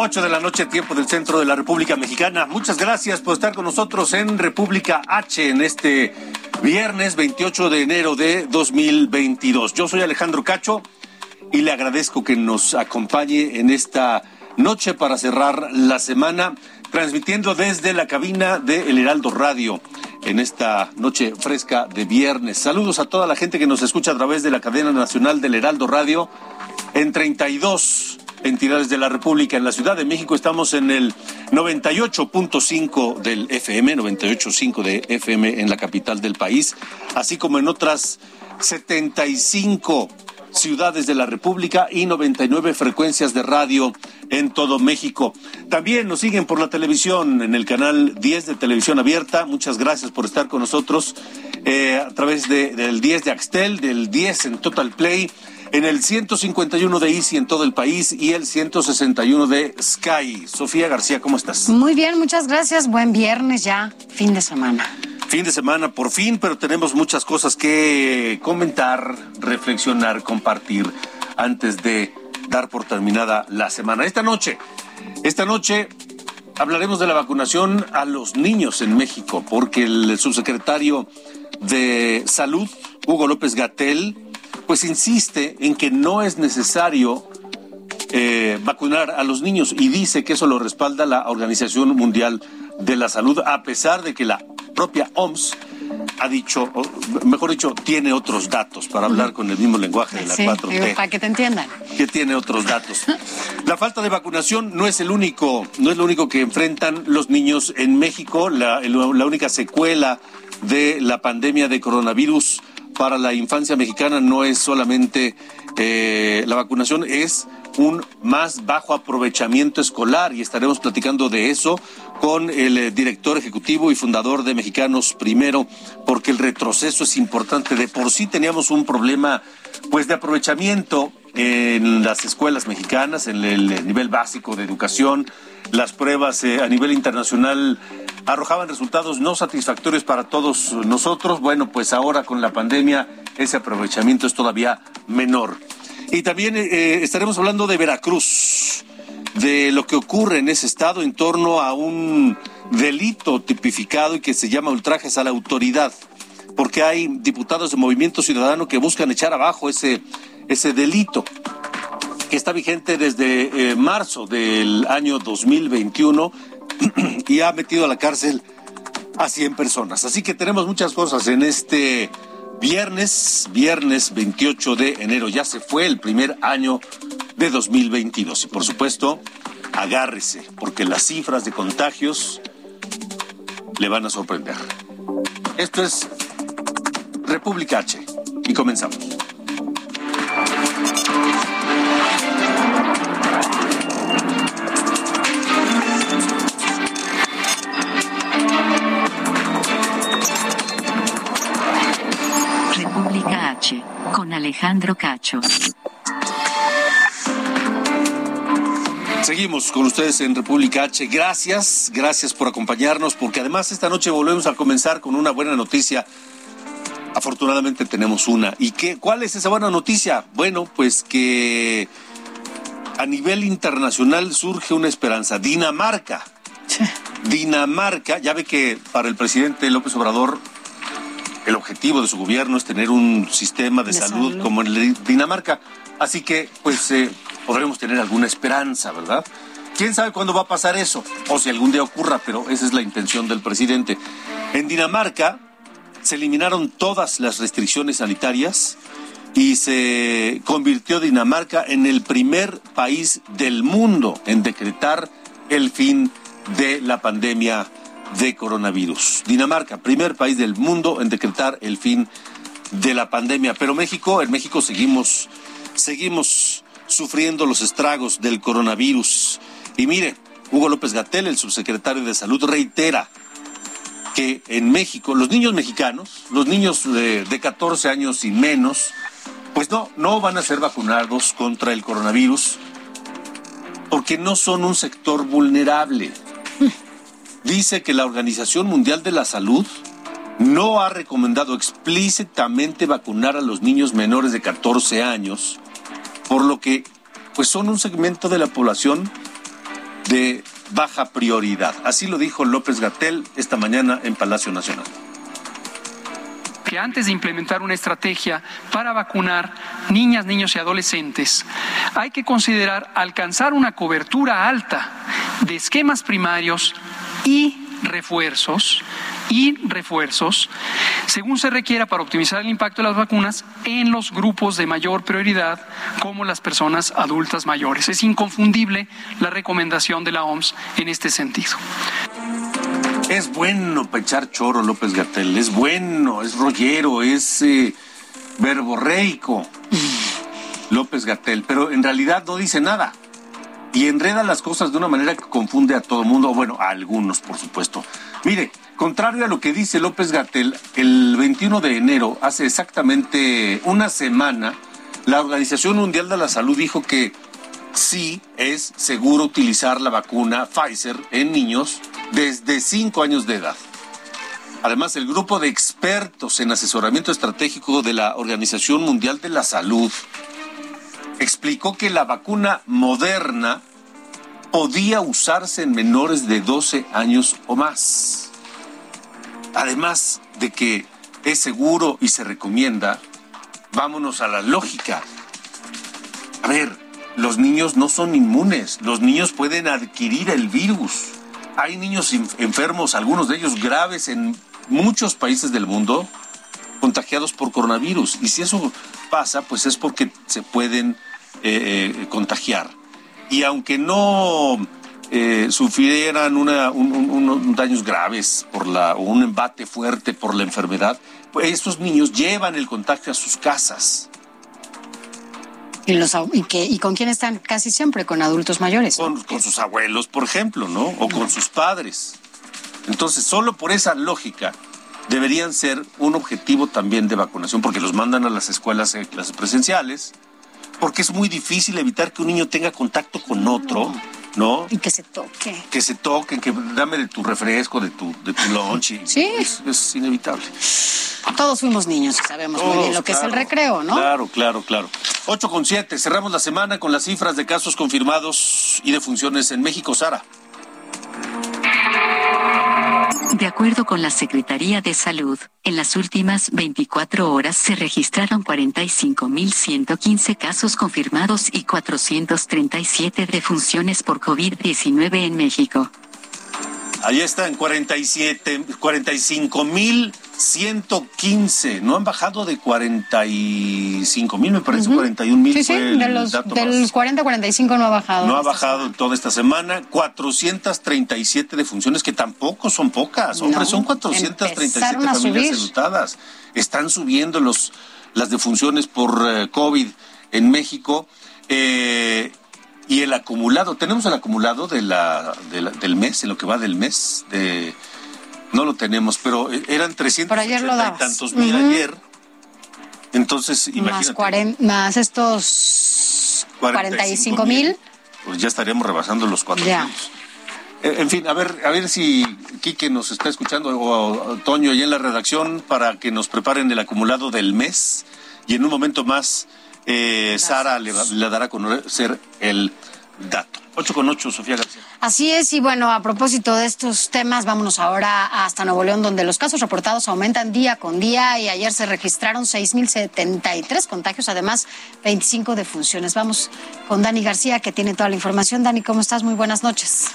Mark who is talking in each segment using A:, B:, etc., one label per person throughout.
A: 8 de la noche, tiempo del centro de la República Mexicana. Muchas gracias por estar con nosotros en República H en este viernes 28 de enero de 2022. Yo soy Alejandro Cacho y le agradezco que nos acompañe en esta noche para cerrar la semana, transmitiendo desde la cabina de El Heraldo Radio en esta noche fresca de viernes. Saludos a toda la gente que nos escucha a través de la cadena nacional del Heraldo Radio en 32 entidades de la República. En la Ciudad de México estamos en el 98.5 del FM, 98.5 de FM en la capital del país, así como en otras 75 ciudades de la República y 99 frecuencias de radio en todo México. También nos siguen por la televisión en el canal 10 de Televisión Abierta. Muchas gracias por estar con nosotros eh, a través de, del 10 de Axtel, del 10 en Total Play en el 151 de Easy en todo el país y el 161 de Sky. Sofía García, ¿cómo estás?
B: Muy bien, muchas gracias. Buen viernes ya, fin de semana.
A: Fin de semana por fin, pero tenemos muchas cosas que comentar, reflexionar, compartir antes de dar por terminada la semana. Esta noche, esta noche hablaremos de la vacunación a los niños en México, porque el subsecretario de Salud, Hugo López Gatel, pues insiste en que no es necesario eh, vacunar a los niños y dice que eso lo respalda la Organización Mundial de la Salud, a pesar de que la propia OMS ha dicho, mejor dicho, tiene otros datos para hablar con el mismo lenguaje de la 4T.
B: Para que te entiendan.
A: Que tiene otros datos. La falta de vacunación no es el único, no es lo único que enfrentan los niños en México. La, la única secuela de la pandemia de coronavirus para la infancia mexicana no es solamente eh, la vacunación, es un más bajo aprovechamiento escolar y estaremos platicando de eso con el eh, director ejecutivo y fundador de Mexicanos Primero, porque el retroceso es importante. De por sí teníamos un problema pues de aprovechamiento en las escuelas mexicanas, en el nivel básico de educación, las pruebas eh, a nivel internacional arrojaban resultados no satisfactorios para todos nosotros. Bueno, pues ahora con la pandemia ese aprovechamiento es todavía menor. Y también eh, eh, estaremos hablando de Veracruz, de lo que ocurre en ese estado en torno a un delito tipificado y que se llama ultrajes a la autoridad, porque hay diputados de Movimiento Ciudadano que buscan echar abajo ese, ese delito que está vigente desde eh, marzo del año 2021 y ha metido a la cárcel a 100 personas. Así que tenemos muchas cosas en este viernes, viernes 28 de enero. Ya se fue el primer año de 2022. Y por supuesto, agárrese, porque las cifras de contagios le van a sorprender. Esto es República H. Y comenzamos.
C: Alejandro Cacho.
A: Seguimos con ustedes en República H. Gracias, gracias por acompañarnos, porque además esta noche volvemos a comenzar con una buena noticia. Afortunadamente tenemos una. ¿Y qué, cuál es esa buena noticia? Bueno, pues que a nivel internacional surge una esperanza. Dinamarca. Dinamarca, ya ve que para el presidente López Obrador el objetivo de su gobierno es tener un sistema de, salud, como en Dinamarca. Así que, pues, eh, podremos tener alguna esperanza, ¿verdad? ¿Quién sabe cuándo va a pasar eso? O si algún día ocurra, pero esa es la intención del presidente. En Dinamarca se eliminaron todas las restricciones sanitarias y se convirtió Dinamarca en el primer país del mundo en decretar el fin de la pandemia de coronavirus. Dinamarca, primer país del mundo en decretar el fin de la pandemia. Pero México, en México seguimos, seguimos sufriendo los estragos del coronavirus. Y mire, Hugo López Gatel, el subsecretario de Salud, reitera que en México, los niños mexicanos, los niños de, de 14 años y menos, pues no, no van a ser vacunados contra el coronavirus porque no son un sector vulnerable. Dice que la Organización Mundial de la Salud no ha recomendado explícitamente vacunar a los niños menores de 14 años, por lo que pues son un segmento de la población de baja prioridad. Así lo dijo López Gatel esta mañana en Palacio Nacional
D: que antes de implementar una estrategia para vacunar niñas, niños y adolescentes, hay que considerar alcanzar una cobertura alta de esquemas primarios y refuerzos y refuerzos según se requiera para optimizar el impacto de las vacunas en los grupos de mayor prioridad como las personas adultas mayores. Es inconfundible la recomendación de la OMS en este sentido.
A: Es bueno para echar choro López Gatel, es bueno, es rollero, es eh, verborreico López Gatel, pero en realidad no dice nada y enreda las cosas de una manera que confunde a todo el mundo, bueno, a algunos, por supuesto. Mire, contrario a lo que dice López Gatel, el 21 de enero, hace exactamente una semana, la Organización Mundial de la Salud dijo que sí es seguro utilizar la vacuna Pfizer en niños desde 5 años de edad. Además, el grupo de expertos en asesoramiento estratégico de la Organización Mundial de la Salud explicó que la vacuna moderna podía usarse en menores de 12 años o más. Además de que es seguro y se recomienda, vámonos a la lógica. A ver, los niños no son inmunes, los niños pueden adquirir el virus. Hay niños enfermos, algunos de ellos graves en muchos países del mundo, contagiados por coronavirus. Y si eso pasa, pues es porque se pueden eh, eh, contagiar. Y aunque no eh, sufrieran unos daños graves por la, o un embate fuerte por la enfermedad, pues estos niños llevan el contagio a sus casas.
B: ¿Y, los, y, que, ¿Y con quién están? Casi siempre con adultos mayores.
A: Con, con sus abuelos, por ejemplo, ¿no? O con sus padres. Entonces, solo por esa lógica, deberían ser un objetivo también de vacunación, porque los mandan a las escuelas en clases presenciales, porque es muy difícil evitar que un niño tenga contacto con otro. ¿no?
B: Y que se toque.
A: Que se toquen, que dame de tu refresco, de tu, de tu lunch.
B: sí.
A: Es, inevitable.
B: Todos fuimos niños y sabemos muy bien lo que es el recreo, ¿no?
A: Claro, claro, claro. 8 con 7. Cerramos la semana con las cifras de casos confirmados y de funciones en México, Sara.
C: De acuerdo con la Secretaría de Salud, en las últimas 24 horas se registraron 45.115 casos confirmados y 437 defunciones por COVID-19 en México.
A: Ahí están, 47, 45 mil 115. No han bajado de 45 mil, me parece, 41 mil.
B: Sí, sí, de los, de 40 45 no ha bajado.
A: No ha bajado toda esta semana. 437 defunciones, que tampoco son pocas. Hombre, son 437 familias enlutadas. Están subiendo los, las defunciones por eh, COVID en México. Eh, y el acumulado, tenemos el acumulado de la, del mes, en lo que va del mes, de, no lo tenemos, pero eran 300 y tantos mil ayer. Entonces, imagínate.
B: Más, estos 45 mil.
A: Pues ya estaríamos rebasando los 400. Eh, en fin, a ver, a ver si Quique nos está escuchando o Toño allá en la redacción para que nos preparen el acumulado del mes y en un momento más eh, Sara le, dará a conocer el dato. 8 con 8, Sofía García.
B: Así es, y bueno, a propósito de estos temas, vámonos ahora hasta Nuevo León, donde los casos reportados aumentan día con día y ayer se registraron 6.073 contagios, además 25 defunciones. Vamos con Dani García, que tiene toda la información. Dani, ¿cómo estás? Muy buenas noches.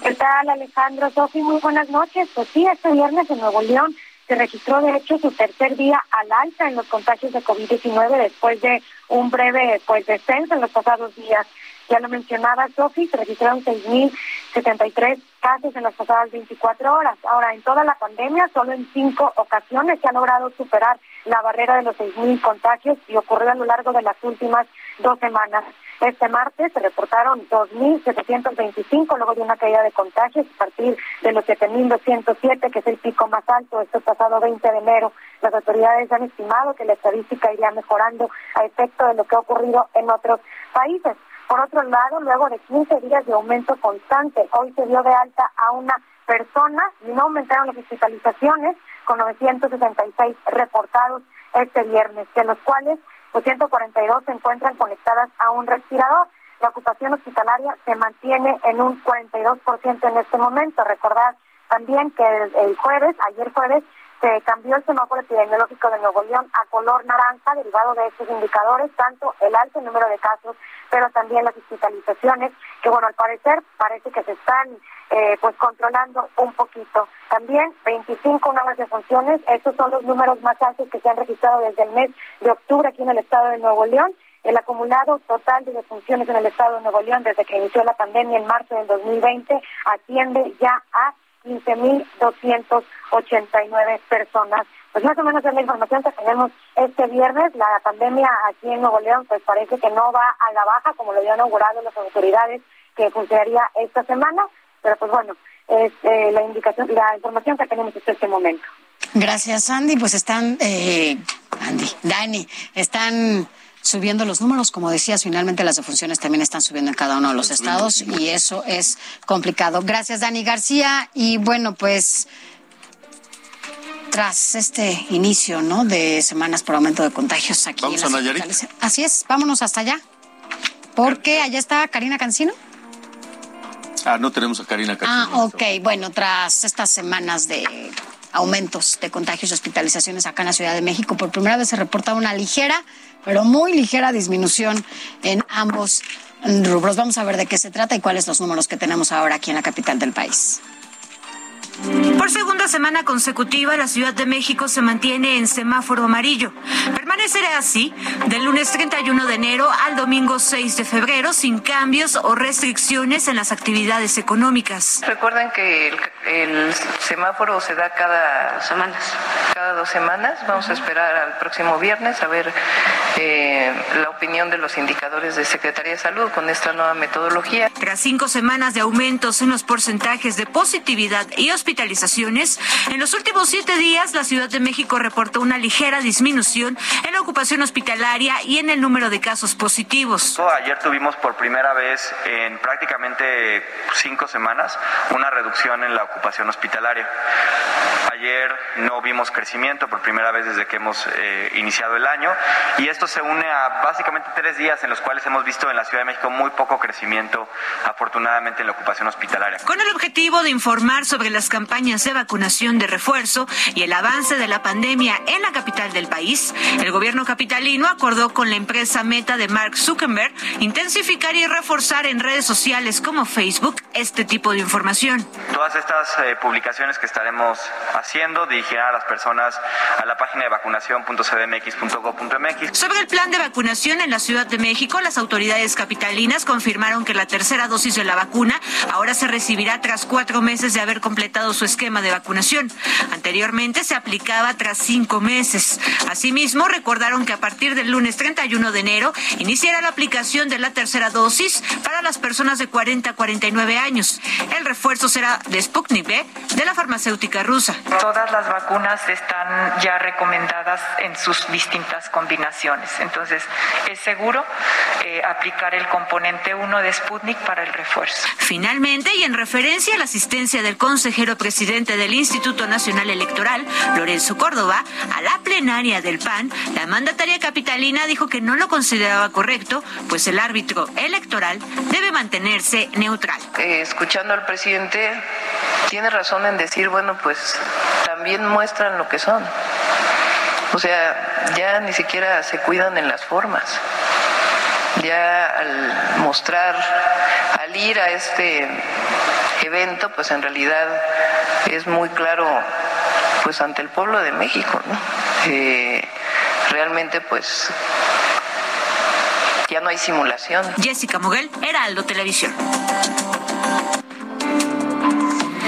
E: ¿Qué tal, Alejandro? Sofi, muy buenas noches. Pues sí, este viernes en Nuevo León se registró, de hecho, su tercer día al alta en los contagios de COVID-19 después de un breve pues descenso en los pasados días. Ya lo mencionaba Sofi, se registraron 6.073 casos en las pasadas 24 horas. Ahora, en toda la pandemia, solo en cinco ocasiones se ha logrado superar la barrera de los 6.000 contagios y ocurrió a lo largo de las últimas dos semanas. Este martes se reportaron 2.725 luego de una caída de contagios a partir de los 7.207, que es el pico más alto, este pasado 20 de enero. Las autoridades han estimado que la estadística iría mejorando a efecto de lo que ha ocurrido en otros países. Por otro lado, luego de 15 días de aumento constante, hoy se dio de alta a una persona y no aumentaron las hospitalizaciones con 966 reportados este viernes, de los cuales 142 se encuentran conectadas a un respirador. La ocupación hospitalaria se mantiene en un 42% en este momento. Recordar también que el, jueves, ayer jueves, se cambió el semáforo epidemiológico de Nuevo León a color naranja, derivado de estos indicadores, tanto el alto número de casos, pero también las hospitalizaciones, que bueno, al parecer parece que se están eh, pues controlando un poquito. También 25 nuevas defunciones, estos son los números más altos que se han registrado desde el mes de octubre aquí en el estado de Nuevo León. El acumulado total de defunciones en el estado de Nuevo León desde que inició la pandemia en marzo del 2020 asciende ya a 15.289 personas. Pues más o menos es la información que tenemos este viernes. La pandemia aquí en Nuevo León pues parece que no va a la baja como lo habían inaugurado las autoridades que funcionaría esta semana. Pero pues bueno, es eh, la indicación, la información que tenemos hasta este momento.
B: Gracias, Andy. Pues están, eh, Andy, Dani, están subiendo los números. Como decías, finalmente las defunciones también están subiendo en cada uno de los estados y eso es complicado. Gracias, Dani García. Y bueno, pues tras este inicio ¿no? de semanas por aumento de contagios aquí
A: ¿Vamos
B: en
A: a Nayarit?
B: Así es, vámonos hasta allá. Porque allá está Karina Cancino.
A: Ah, no tenemos a Karina Cancino.
B: Ah, ok. Bueno, tras estas semanas de aumentos de contagios y hospitalizaciones acá en la Ciudad de México, por primera vez se reporta una ligera pero muy ligera disminución en ambos rubros. Vamos a ver de qué se trata y cuáles los números que tenemos ahora aquí en la capital del país.
F: Por segunda semana consecutiva, la Ciudad de México se mantiene en semáforo amarillo. Permanecerá así del lunes 31 de enero al domingo 6 de febrero, sin cambios o restricciones en las actividades económicas.
G: Recuerden que el, semáforo se da cada semanas. Cada dos semanas. Vamos a esperar al próximo viernes a ver eh, la opinión de los indicadores de Secretaría de Salud con esta nueva metodología.
F: Tras cinco semanas de aumentos en los porcentajes de positividad y hospitalizaciones, en los últimos siete días la Ciudad de México reportó una ligera disminución en la ocupación hospitalaria y en el número de casos positivos.
H: Ayer tuvimos por primera vez en prácticamente cinco semanas una reducción en la ocupación hospitalaria. Ayer no vimos crecimiento por primera vez desde que hemos eh, iniciado el año y esto se une a básicamente tres días en los cuales hemos visto en la Ciudad de México muy poco crecimiento afortunadamente en la ocupación hospitalaria.
F: Con el objetivo de informar sobre las campañas de vacunación de refuerzo y el avance de la pandemia en la capital del país, el gobierno capitalino acordó con la empresa Meta de Mark Zuckerberg intensificar y reforzar en redes sociales como Facebook este tipo de información.
H: Todas estas eh, publicaciones que estaremos haciendo dirigirán a las personas a la página de vacunación.cdmx.gov.mx.
F: Sobre el plan de vacunación en la Ciudad de México, las autoridades capitalinas confirmaron que la tercera dosis de la vacuna ahora se recibirá tras cuatro meses de haber completado su esquema de vacunación. Anteriormente se aplicaba tras cinco meses. Asimismo, recordaron que a partir del lunes 31 de enero iniciará la aplicación de la tercera dosis para las personas de 40 a 49 años. El refuerzo será de Sputnik V de la farmacéutica rusa.
G: Todas las vacunas están ya recomendadas en sus distintas combinaciones. Entonces, es seguro eh, aplicar el componente 1 de Sputnik para el refuerzo.
F: Finalmente, y en referencia a la asistencia del consejero presidente del Instituto Nacional Electoral, Lorenzo Córdoba, a la plenaria del PAN, la mandataria capitalina dijo que no lo consideraba correcto, pues el árbitro electoral debe mantenerse neutral.
G: Eh, escuchando al presidente, tiene razón en decir, bueno, pues también muestran lo que son. O sea, ya ni siquiera se cuidan en las formas. Ya al mostrar, al ir a este evento, pues en realidad es muy claro pues ante el pueblo de México, ¿no? Eh, realmente pues ya no hay simulación.
F: Jessica Moguel, Heraldo Televisión.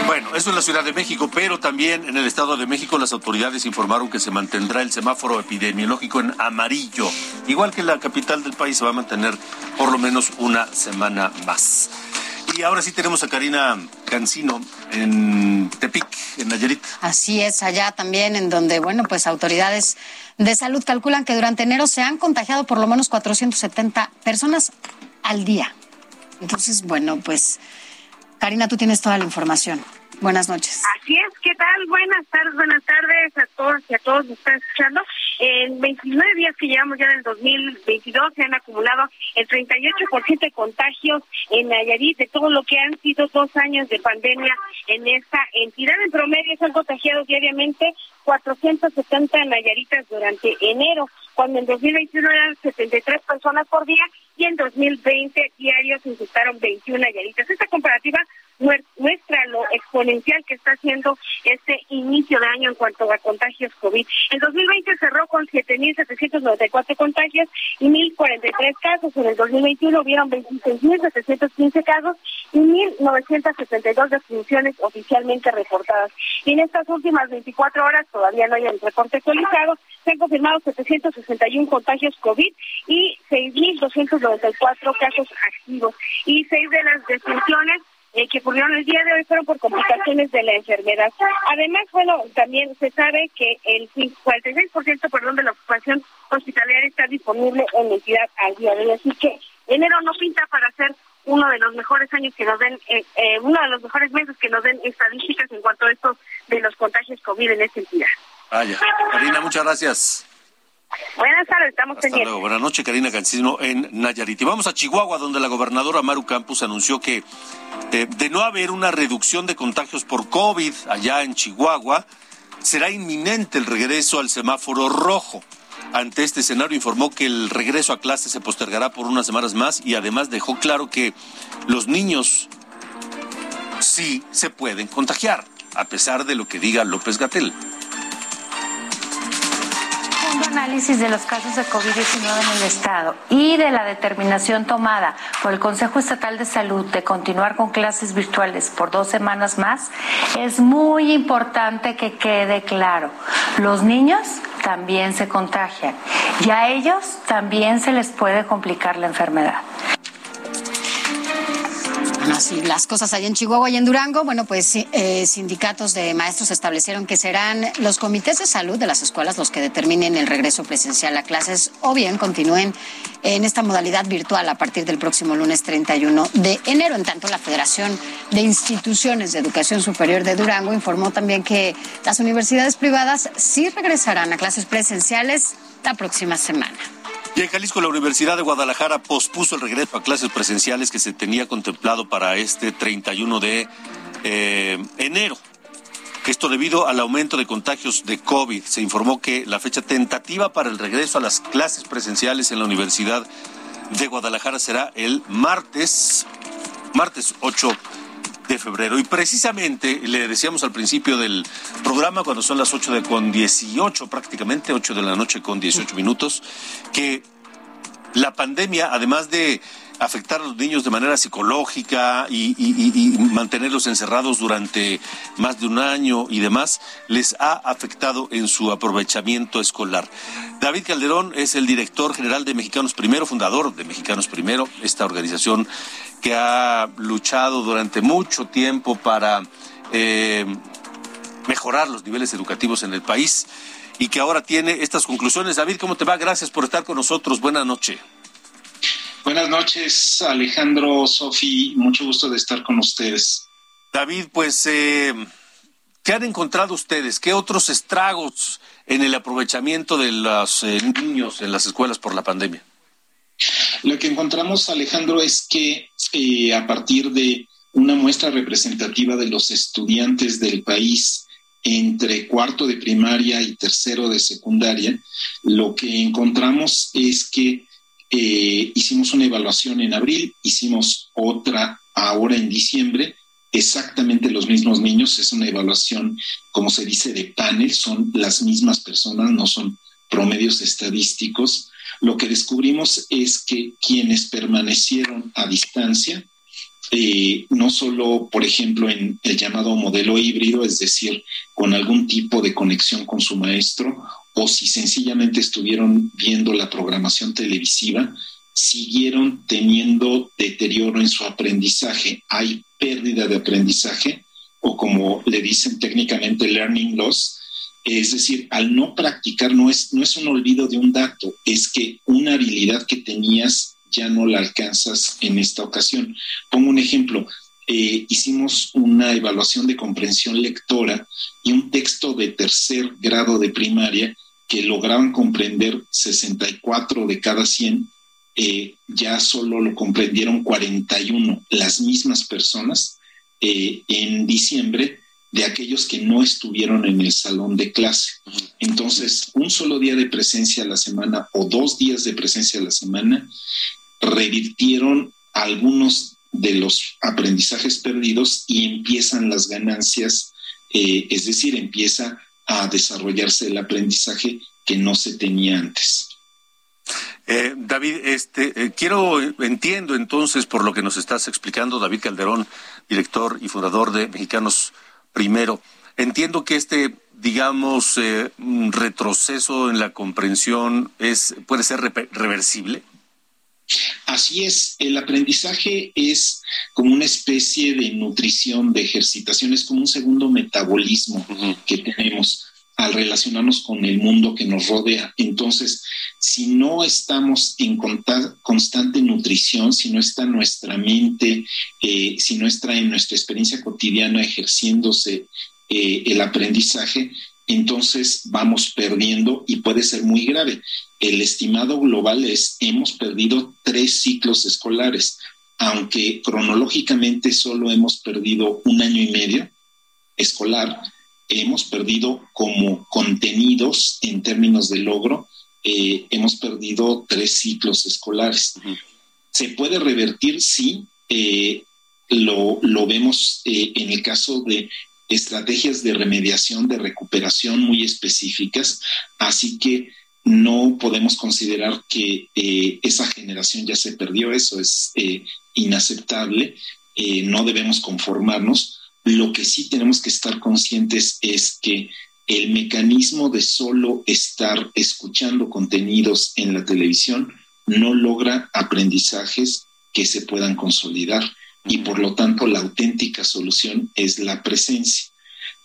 A: Bueno, eso es la Ciudad de México, pero también en el Estado de México las autoridades informaron que se mantendrá el semáforo epidemiológico en amarillo. Igual que la capital del país se va a mantener por lo menos una semana más. Y ahora sí tenemos a Karina Cancino en Tepic, en Nayarit.
B: Así es, allá también en donde, bueno, pues autoridades de salud calculan que durante enero se han contagiado por lo menos 470 personas al día. Entonces, bueno, pues Karina, tú tienes toda la información. Buenas noches.
I: Así es, ¿qué tal? Buenas tardes, buenas tardes a todos y a todos que están escuchando. En 29 días que llevamos ya del 2022 se han acumulado el 38% de contagios en Nayarit de todo lo que han sido dos años de pandemia en esta entidad. En promedio se han contagiado diariamente 470 nayaritas durante enero, cuando en 2021 eran 73 personas por día y en 2020 diarios infectaron 21 nayaritas. Esta comparativa muestra lo exponencial que está haciendo este inicio de año en cuanto a contagios COVID. En 2020 cerró con 7.794 contagios y 1.043 casos. En el 2021 hubieron 26.715 casos y 1.972 defunciones oficialmente reportadas. Y en estas últimas 24 horas, todavía no hay el reporte actualizado, se han confirmado 761 contagios COVID y 6.294 casos activos. Y seis de las defunciones eh, que ocurrieron el día de hoy fueron por complicaciones de la enfermedad. Además, bueno, también se sabe que el 46% perdón, de la ocupación hospitalaria está disponible en la entidad al día de hoy. Así que enero no pinta para ser uno de los mejores años que nos den, eh, eh, uno de los mejores meses que nos den estadísticas en cuanto a esto de los contagios COVID en esta entidad.
A: Vaya. Karina, muchas gracias.
I: Buenas tardes, estamos
A: Hasta luego. Buenas noches, Karina Cancino en Nayarit. Y vamos a Chihuahua, donde la gobernadora Maru Campos anunció que eh, de no haber una reducción de contagios por COVID allá en Chihuahua, será inminente el regreso al semáforo rojo. Ante este escenario informó que el regreso a clase se postergará por unas semanas más y además dejó claro que los niños sí se pueden contagiar, a pesar de lo que diga López Gatel
J: análisis de los casos de COVID-19 en el Estado y de la determinación tomada por el Consejo Estatal de Salud de continuar con clases virtuales por dos semanas más, es muy importante que quede claro. Los niños también se contagian y a ellos también se les puede complicar la enfermedad.
B: Así las cosas allá en Chihuahua y en Durango, bueno, pues eh, sindicatos de maestros establecieron que serán los comités de salud de las escuelas los que determinen el regreso presencial a clases o bien continúen en esta modalidad virtual a partir del próximo lunes 31 de enero. En tanto, la Federación de Instituciones de Educación Superior de Durango informó también que las universidades privadas sí regresarán a clases presenciales la próxima semana.
A: Y en Jalisco, la Universidad de Guadalajara pospuso el regreso a clases presenciales que se tenía contemplado para este 31 de eh, enero. Esto debido al aumento de contagios de COVID. Se informó que la fecha tentativa para el regreso a las clases presenciales en la Universidad de Guadalajara será el martes, martes 8 de febrero. Y precisamente le decíamos al principio del programa, cuando son las 8 de con 18 prácticamente, 8 de la noche con 18 minutos, que la pandemia, además de afectar a los niños de manera psicológica y, mantenerlos encerrados durante más de un año y demás, les ha afectado en su aprovechamiento escolar. David Calderón es el director general de Mexicanos Primero, fundador de Mexicanos Primero, esta organización que ha luchado durante mucho tiempo para eh, mejorar los niveles educativos en el país y que ahora tiene estas conclusiones. David, ¿cómo te va? Gracias por estar con nosotros. Buenas noches.
K: Buenas noches, Alejandro, Sofi. Mucho gusto de estar con ustedes.
A: David, pues, eh, ¿qué han encontrado ustedes? ¿Qué otros estragos en el aprovechamiento de los eh, niños en las escuelas por la pandemia?
K: Lo que encontramos, Alejandro, es que eh, a partir de una muestra representativa de los estudiantes del país entre cuarto de primaria y tercero de secundaria, lo que encontramos es que eh, hicimos una evaluación en abril, hicimos otra ahora en diciembre, exactamente los mismos niños, es una evaluación, como se dice, de panel, son las mismas personas, no son promedios estadísticos. Lo que descubrimos es que quienes permanecieron a distancia, eh, no solo, por ejemplo, en el llamado modelo híbrido, es decir, con algún tipo de conexión con su maestro, o si sencillamente estuvieron viendo la programación televisiva, siguieron teniendo deterioro en su aprendizaje. Hay pérdida de aprendizaje o como le dicen técnicamente learning loss. Es decir, al no practicar no es, no es un olvido de un dato, es que una habilidad que tenías ya no la alcanzas en esta ocasión. Pongo un ejemplo. Eh, hicimos una evaluación de comprensión lectora y un texto de tercer grado de primaria que lograban comprender 64 de cada 100 eh, ya solo lo comprendieron 41, las mismas personas eh, en diciembre de aquellos que no estuvieron en el salón de clase. Entonces, un solo día de presencia a la semana o dos días de presencia a la semana revirtieron algunos de los aprendizajes perdidos y empiezan las ganancias, eh, es decir, empieza a desarrollarse el aprendizaje que no se tenía antes.
A: Eh, David, este, eh, quiero, entiendo entonces por lo que nos estás explicando, David Calderón, director y fundador de Mexicanos Primero, entiendo que este, digamos, retroceso en la comprensión es, puede ser reversible.
K: Así es, el aprendizaje es como una especie de nutrición, de ejercitación, es como un segundo metabolismo que tenemos al relacionarnos con el mundo que nos rodea. Entonces, si no estamos en constante nutrición, si no está nuestra mente, eh, si no está en nuestra experiencia cotidiana ejerciéndose eh, el aprendizaje, entonces vamos perdiendo y puede ser muy grave. El estimado global es, hemos perdido tres ciclos escolares, aunque cronológicamente solo hemos perdido un año y medio escolar, hemos perdido como contenidos en términos de logro, eh, hemos perdido tres ciclos escolares. ¿Se puede revertir? Sí. Eh, lo, lo, vemos eh, en el caso de estrategias de remediación, de recuperación muy específicas, así que no podemos considerar que esa generación ya se perdió, eso es inaceptable, no debemos conformarnos, lo que sí tenemos que estar conscientes es que el mecanismo de solo estar escuchando contenidos en la televisión no logra aprendizajes que se puedan consolidar y por lo tanto la auténtica solución es la presencia.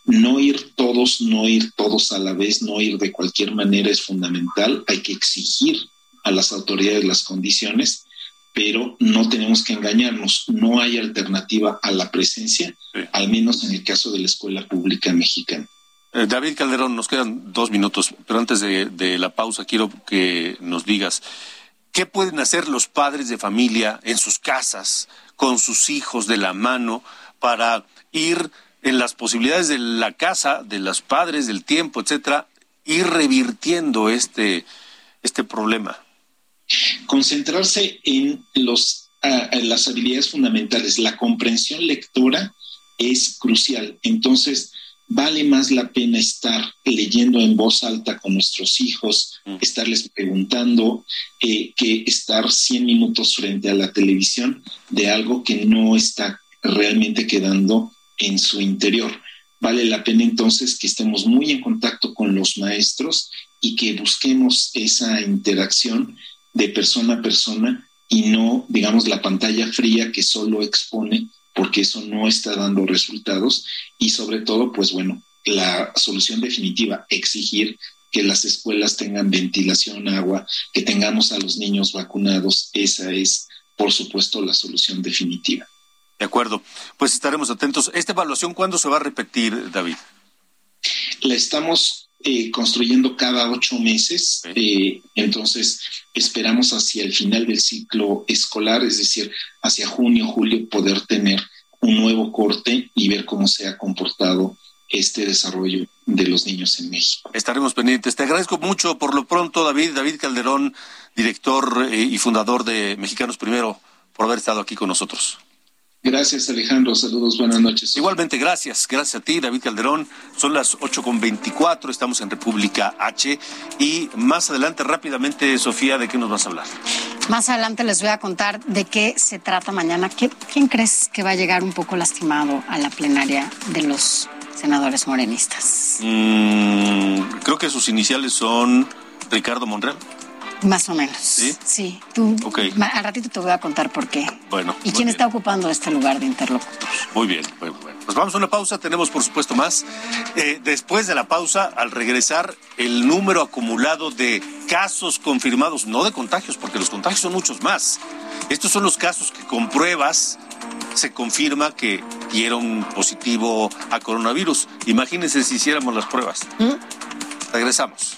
K: No ir todos, no ir todos a la vez, no ir de cualquier manera es fundamental. Hay que exigir a las autoridades las condiciones pero no tenemos que engañarnos, no hay alternativa a la presencia, al menos en el caso de la escuela pública mexicana.
A: Eh, David Calderón, nos quedan dos minutos, pero antes de, la pausa quiero que nos digas, ¿qué pueden hacer los padres de familia en sus casas, con sus hijos de la mano, para ir en las posibilidades de la casa, de los padres, del tiempo, etcétera, ir revirtiendo este, este problema?
K: Concentrarse en los, ah, las habilidades fundamentales. La comprensión lectora es crucial. Entonces, vale más la pena estar leyendo en voz alta con nuestros hijos, mm. estarles preguntando, eh, que estar 100 minutos frente a la televisión de algo que no está realmente quedando en su interior. Vale la pena entonces que estemos muy en contacto con los maestros y que busquemos esa interacción de persona a persona y no, digamos, la pantalla fría que solo expone porque eso no está dando resultados y sobre todo, pues bueno, la solución definitiva, exigir que las escuelas tengan ventilación, agua, que tengamos a los niños vacunados, esa es, por supuesto, la solución definitiva.
A: De acuerdo, pues estaremos atentos. ¿Esta evaluación cuándo se va a repetir, David?
K: La estamos eh, construyendo cada ocho meses. Eh, entonces, esperamos hacia el final del ciclo escolar, es decir, hacia junio, julio, poder tener un nuevo corte y ver cómo se ha comportado este desarrollo de los niños en México.
A: Estaremos pendientes. Te agradezco mucho por lo pronto, David, David Calderón, director eh, y fundador de Mexicanos Primero, por haber estado aquí con nosotros.
K: Gracias, Alejandro. Saludos, buenas noches.
A: Igualmente, gracias. Gracias a ti, David Calderón. Son las ocho con veinticuatro. estamos en República H. Y más adelante, rápidamente, Sofía, ¿de qué nos vas a hablar?
B: Más adelante les voy a contar de qué se trata mañana. ¿Quién crees que va a llegar un poco lastimado a la plenaria de los senadores morenistas?
A: Mm, creo que sus iniciales son Ricardo Monreal.
B: Más o menos.
A: Sí.
B: Sí. Tú, Al ratito te voy a contar por qué.
A: Bueno.
B: ¿Y quién está ocupando este lugar de interlocutor?
A: Muy bien, bueno, bueno. Pues vamos a una pausa. Tenemos, por supuesto, más. Eh, después de la pausa, al regresar, el número acumulado de casos confirmados, no de contagios, porque los contagios son muchos más. Estos son los casos que con pruebas se confirma que dieron positivo a coronavirus. Imagínense si hiciéramos las pruebas. ¿Mm? Regresamos.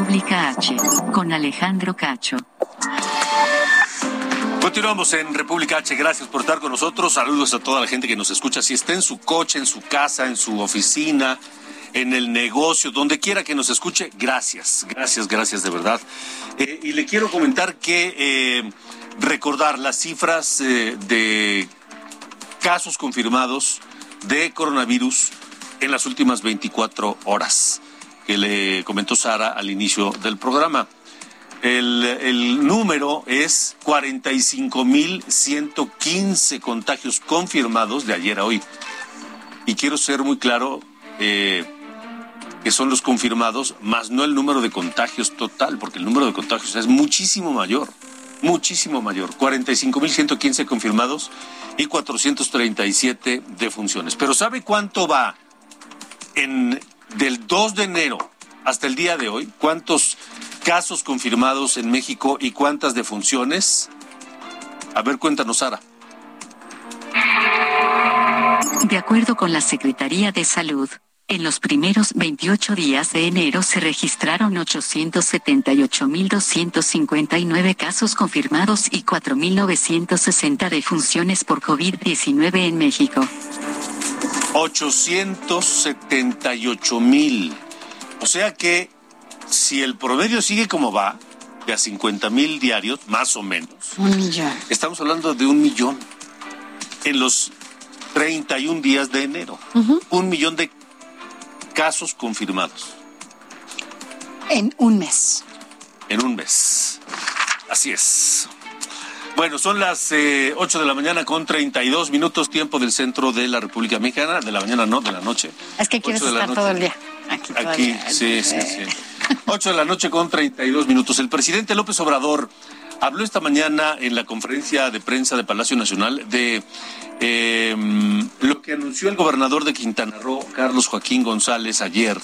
C: República H, con Alejandro Cacho.
A: Continuamos en República H. Gracias por estar con nosotros. Saludos a toda la gente que nos escucha. Si está en su coche, en su casa, en su oficina, en el negocio, donde quiera que nos escuche, gracias. Gracias, gracias de verdad. Eh, y le quiero comentar que eh, recordar las cifras eh, de casos confirmados de coronavirus en las últimas 24 horas que le comentó Sara al inicio del programa. El, número es 45.115 contagios confirmados de ayer a hoy. Y quiero ser muy claro eh, que son los confirmados, más no el número de contagios total, porque el número de contagios es muchísimo mayor, muchísimo mayor. 45.115 confirmados y 437 defunciones. Pero ¿sabe cuánto va en del 2 de enero hasta el día de hoy, ¿cuántos casos confirmados en México y cuántas defunciones? A ver, cuéntanos, Sara.
C: De acuerdo con la Secretaría de Salud, en los primeros 28 días de enero se registraron 878.259 casos confirmados y 4.960 defunciones por COVID-19 en México.
A: 878 mil. O sea que si el promedio sigue como va, de a 50 mil diarios, más o menos.
B: Un millón.
A: Estamos hablando de un millón en los 31 días de enero. Un millón de casos confirmados.
B: En un mes.
A: En un mes. Así es. Bueno, son las eh, 8 de la mañana con 32 minutos tiempo del centro de la República Mexicana, de la mañana no, de la noche.
B: Es que quieres estar todo el día.
A: Aquí, Aquí sí, sí, sí. 8 de la noche con 32 minutos. El presidente López Obrador habló esta mañana en la conferencia de prensa de Palacio Nacional de em, lo que anunció el gobernador de Quintana Roo, Carlos Joaquín González, ayer,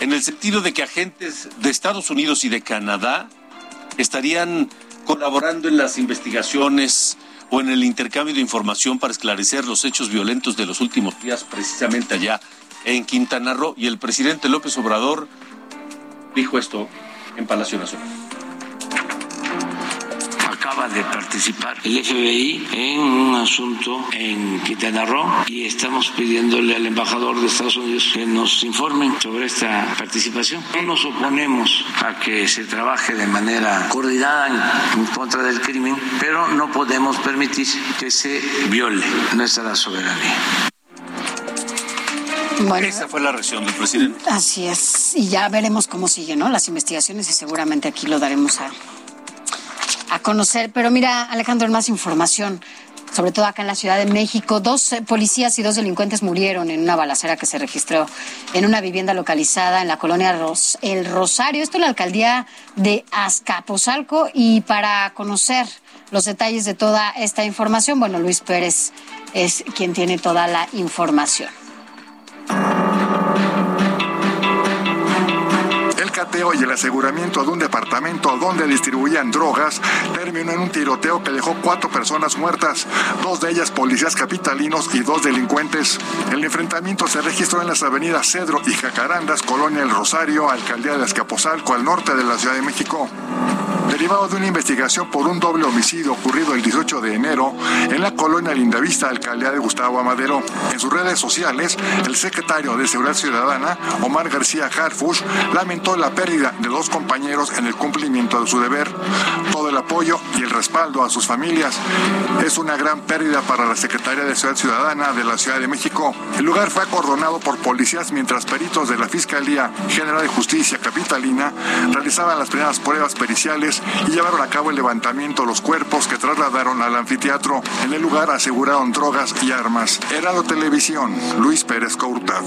A: en el sentido de que agentes de Estados Unidos y de Canadá estarían colaborando en las investigaciones o en el intercambio de información para esclarecer los hechos violentos de los últimos días, precisamente allá en Quintana Roo. Y el presidente López Obrador dijo esto en Palacio Nacional.
L: Acaba de participar el FBI en un asunto en Quintana Roo y estamos pidiéndole al embajador de Estados Unidos que nos informen sobre esta participación. No nos oponemos a que se trabaje de manera coordinada en contra del crimen, pero no podemos permitir que se viole nuestra soberanía.
A: Bueno, Esa fue la reacción del presidente.
B: Así es. Y ya veremos cómo siguen ¿no? las investigaciones y seguramente aquí lo daremos a, conocer. Pero mira, Alejandro, más información sobre todo acá en la Ciudad de México. Dos eh, policías y dos delincuentes murieron en una balacera que se registró en una vivienda localizada en la colonia El Rosario, esto en la alcaldía de Azcapotzalco. Y para conocer los detalles de toda esta información, bueno, Luis Pérez es quien tiene toda la información.
M: Y el aseguramiento de un departamento donde distribuían drogas terminó en un tiroteo que dejó cuatro personas muertas, dos de ellas policías capitalinos y dos delincuentes. El enfrentamiento se registró en las avenidas Cedro y Jacarandas, Colonia El Rosario, Alcaldía de Escaposalco, al norte de la Ciudad de México derivado de una investigación por un doble homicidio ocurrido el 18 de enero en la colonia Lindavista, alcaldía de Gustavo Amadero. En sus redes sociales, el secretario de Seguridad Ciudadana, Omar García Harfush, lamentó la pérdida de dos compañeros en el cumplimiento de su deber. Todo el apoyo y el respaldo a sus familias es una gran pérdida para la Secretaría de Seguridad Ciudadana de la Ciudad de México. El lugar fue acordonado por policías mientras peritos de la Fiscalía General de Justicia Capitalina realizaban las primeras pruebas periciales y llevaron a cabo el levantamiento los cuerpos que trasladaron al anfiteatro. En el lugar aseguraron drogas y armas. Herado Televisión, Luis Pérez Courtad.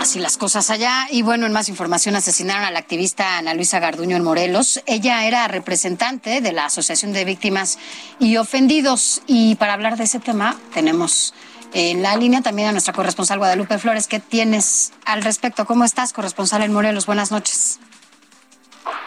B: Así las cosas allá. Y bueno, en más información, asesinaron a la activista Ana Luisa Garduño en Morelos. Ella era representante de la Asociación de Víctimas y Ofendidos. Y para hablar de ese tema, tenemos en la línea también a nuestra corresponsal Guadalupe Flores. ¿Qué tienes al respecto? ¿Cómo estás, corresponsal en Morelos? Buenas noches.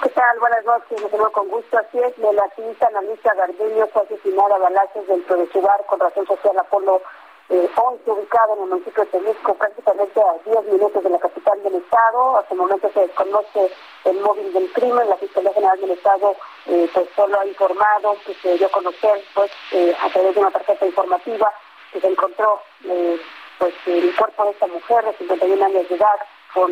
I: ¿Qué tal? Buenas noches, me tengo con gusto. Así es, la activista Analisa Gardeño fue asesinada a balazos dentro de su bar con razón social Apolo eh, 11, ubicado en el municipio de Temisco, prácticamente a 10 minutos de la capital del Estado. Hasta el momento se desconoce el móvil del crimen. La Fiscalía General del Estado eh, pues solo ha informado que se dio a conocer pues eh, a través de una tarjeta informativa que se encontró eh, pues el cuerpo de esta mujer de 51 años de edad con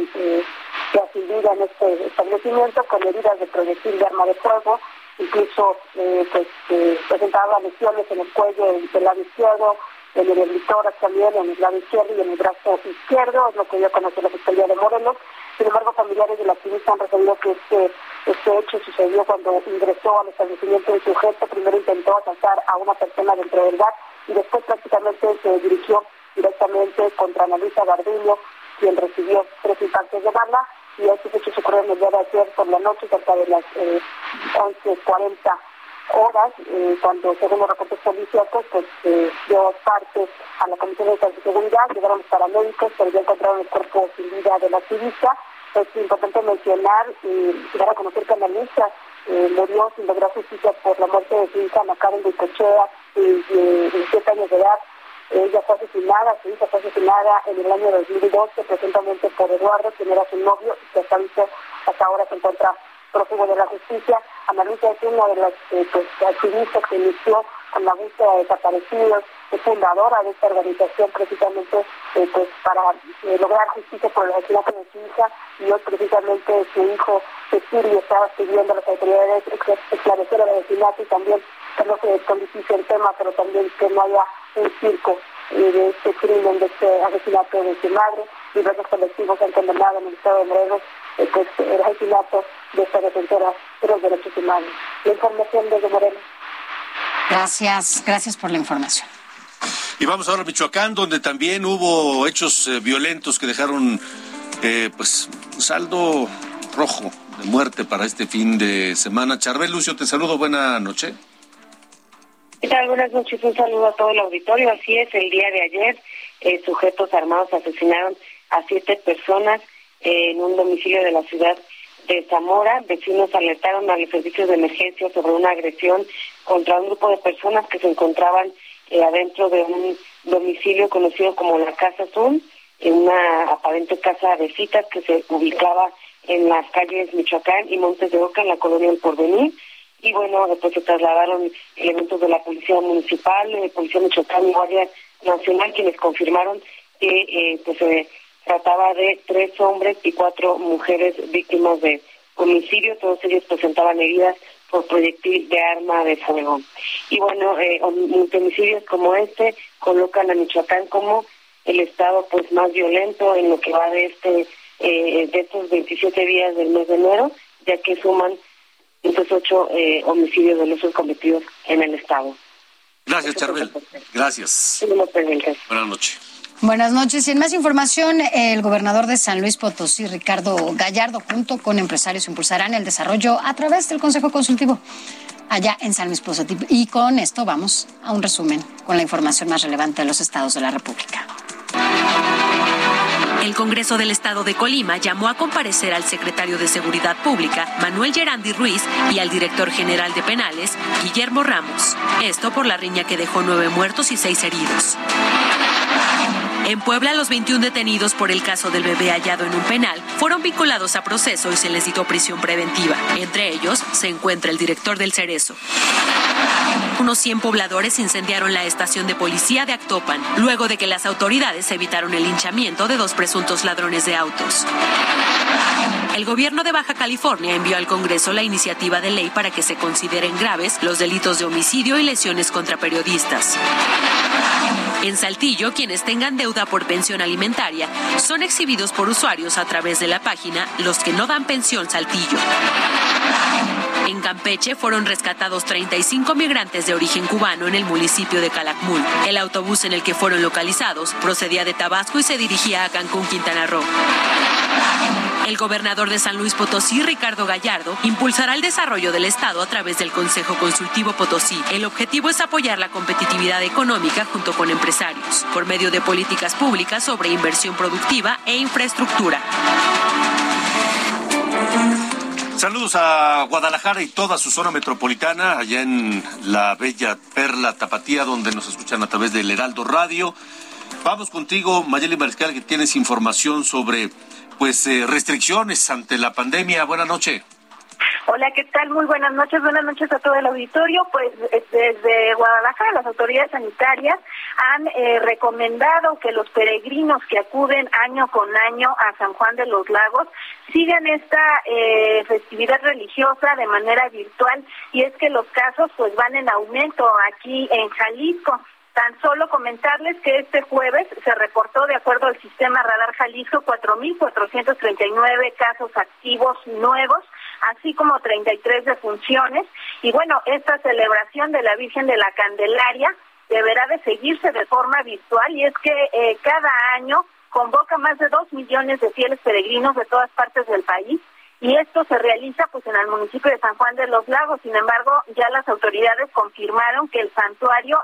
I: eh, sin vida en este establecimiento con heridas de proyectil de arma de fuego, incluso eh, pues, eh, presentaba lesiones en el cuello del lado izquierdo, en el editor también, en el lado izquierdo y en el brazo izquierdo, es lo que dio a la Fiscalía de Morelos. Sin embargo, familiares de la activista han referido que este, este hecho sucedió cuando ingresó al establecimiento del sujeto. Primero intentó asaltar a una persona dentro del bar y después prácticamente se dirigió directamente contra Analisa Garduño, quien recibió tres impactos de bala y estos hechos ocurrieron el día de ayer por la noche, cerca de las eh, 11.40 horas, eh, cuando según los reportes policíacos, pues eh, dio parte a la Comisión de Seguridad, llegaron los paramédicos, pero ya encontraron el cuerpo sin vida de la activista. Es importante mencionar y dar a conocer que Analisa eh, murió sin lograr justicia por la muerte de su hija Macarena de Cochea, de 17 años de edad, ella fue asesinada, su hija fue asesinada en el año 2012, presuntamente por Eduardo, quien era su novio, y que hasta, ahora se encuentra prófugo de la justicia. Ana Luisa es una de las eh, pues, activistas que inició con la búsqueda de desaparecidos, es fundadora de esta organización precisamente eh, pues, para eh, lograr justicia por el asesinato de su hija y hoy precisamente su hijo Cecilio estaba pidiendo a las autoridades esclarecer el asesinato y también que no se despolitice el tema, pero también que no haya un circo de este crimen, de este asesinato de su madre. Diversos colectivos han condenado en el Estado de Morelos eh, pues, el asesinato de esta defensora de los derechos humanos. La información desde Morelos.
B: Gracias, gracias por la información.
A: Y vamos ahora a Michoacán, donde también hubo hechos eh, violentos que dejaron eh, pues saldo rojo de muerte para este fin de semana. Charbel Lucio, te saludo, buena noche.
N: ¿Qué tal? Buenas noches, un saludo a todo el auditorio. Así es, el día de ayer eh, sujetos armados asesinaron a siete personas en un domicilio de la ciudad de Zamora. Vecinos alertaron a los servicios de emergencia sobre una agresión contra un grupo de personas que se encontraban eh, adentro de un domicilio conocido como la Casa Azul, en una aparente casa de citas que se ubicaba en las calles Michoacán y Montes de Oca, en la colonia El Porvenir. Y bueno, después se trasladaron elementos de la Policía Municipal, Policía Michoacán y Guardia Nacional, quienes confirmaron que eh, pues, se trataba de tres hombres y cuatro mujeres víctimas de homicidio. Todos ellos presentaban heridas por proyectil de arma de fuego. Y bueno, eh, homicidios como este colocan a Michoacán como el estado pues más violento en lo que va de este eh, de estos 27 días del mes de enero, ya que suman estos ocho eh, homicidios dolosos cometidos en el estado.
A: Gracias, Charbel. Gracias. Buenas noches.
B: Buenas noches. Y en más información, el gobernador de San Luis Potosí, Ricardo Gallardo, junto con empresarios, impulsarán el desarrollo a través del Consejo Consultivo allá en San Luis Potosí. Y con esto vamos a un resumen con la información más relevante de los estados de la República.
O: El Congreso del Estado de Colima llamó a comparecer al secretario de Seguridad Pública, Manuel Gerandi Ruiz, y al director general de penales, Guillermo Ramos. Esto por la riña que dejó nueve muertos y seis heridos. En Puebla, los 21 detenidos por el caso del bebé hallado en un penal fueron vinculados a proceso y se les dictó prisión preventiva. Entre ellos se encuentra el director del Cerezo. Unos 100 pobladores incendiaron la estación de policía de Actopan, luego de que las autoridades evitaron el linchamiento de dos presuntos ladrones de autos. El gobierno de Baja California envió al Congreso la iniciativa de ley para que se consideren graves los delitos de homicidio y lesiones contra periodistas. En Saltillo, quienes tengan deuda por pensión alimentaria son exhibidos por usuarios a través de la página Los que no dan pensión Saltillo. En Campeche fueron rescatados 35 migrantes de origen cubano en el municipio de Calakmul. El autobús en el que fueron localizados procedía de Tabasco y se dirigía a Cancún, Quintana Roo. El gobernador de San Luis Potosí, Ricardo Gallardo, impulsará el desarrollo del Estado a través del Consejo Consultivo Potosí. El objetivo es apoyar la competitividad económica junto con empresarios, por medio de políticas públicas sobre inversión productiva e infraestructura.
A: Saludos a Guadalajara y toda su zona metropolitana, allá en la bella Perla Tapatía, donde nos escuchan a través del Heraldo Radio. Vamos contigo, Mayeli Mariscal, que tienes información sobre pues eh, restricciones ante la pandemia. Buenas noches.
P: Hola, ¿qué tal? Muy buenas noches. Buenas noches a todo el auditorio. Pues eh, desde Guadalajara las autoridades sanitarias han eh, recomendado que los peregrinos que acuden año con año a San Juan de los Lagos sigan esta festividad religiosa de manera virtual y es que los casos pues van en aumento aquí en Jalisco. Tan solo comentarles que este jueves se reportó, de acuerdo al sistema Radar Jalisco, 4.439 casos activos nuevos, así como 33 defunciones. Y bueno, esta celebración de la Virgen de la Candelaria deberá de seguirse de forma virtual y es que eh, cada año convoca más de dos millones de fieles peregrinos de todas partes del país y esto se realiza pues en el municipio de San Juan de los Lagos. Sin embargo, ya las autoridades confirmaron que el santuario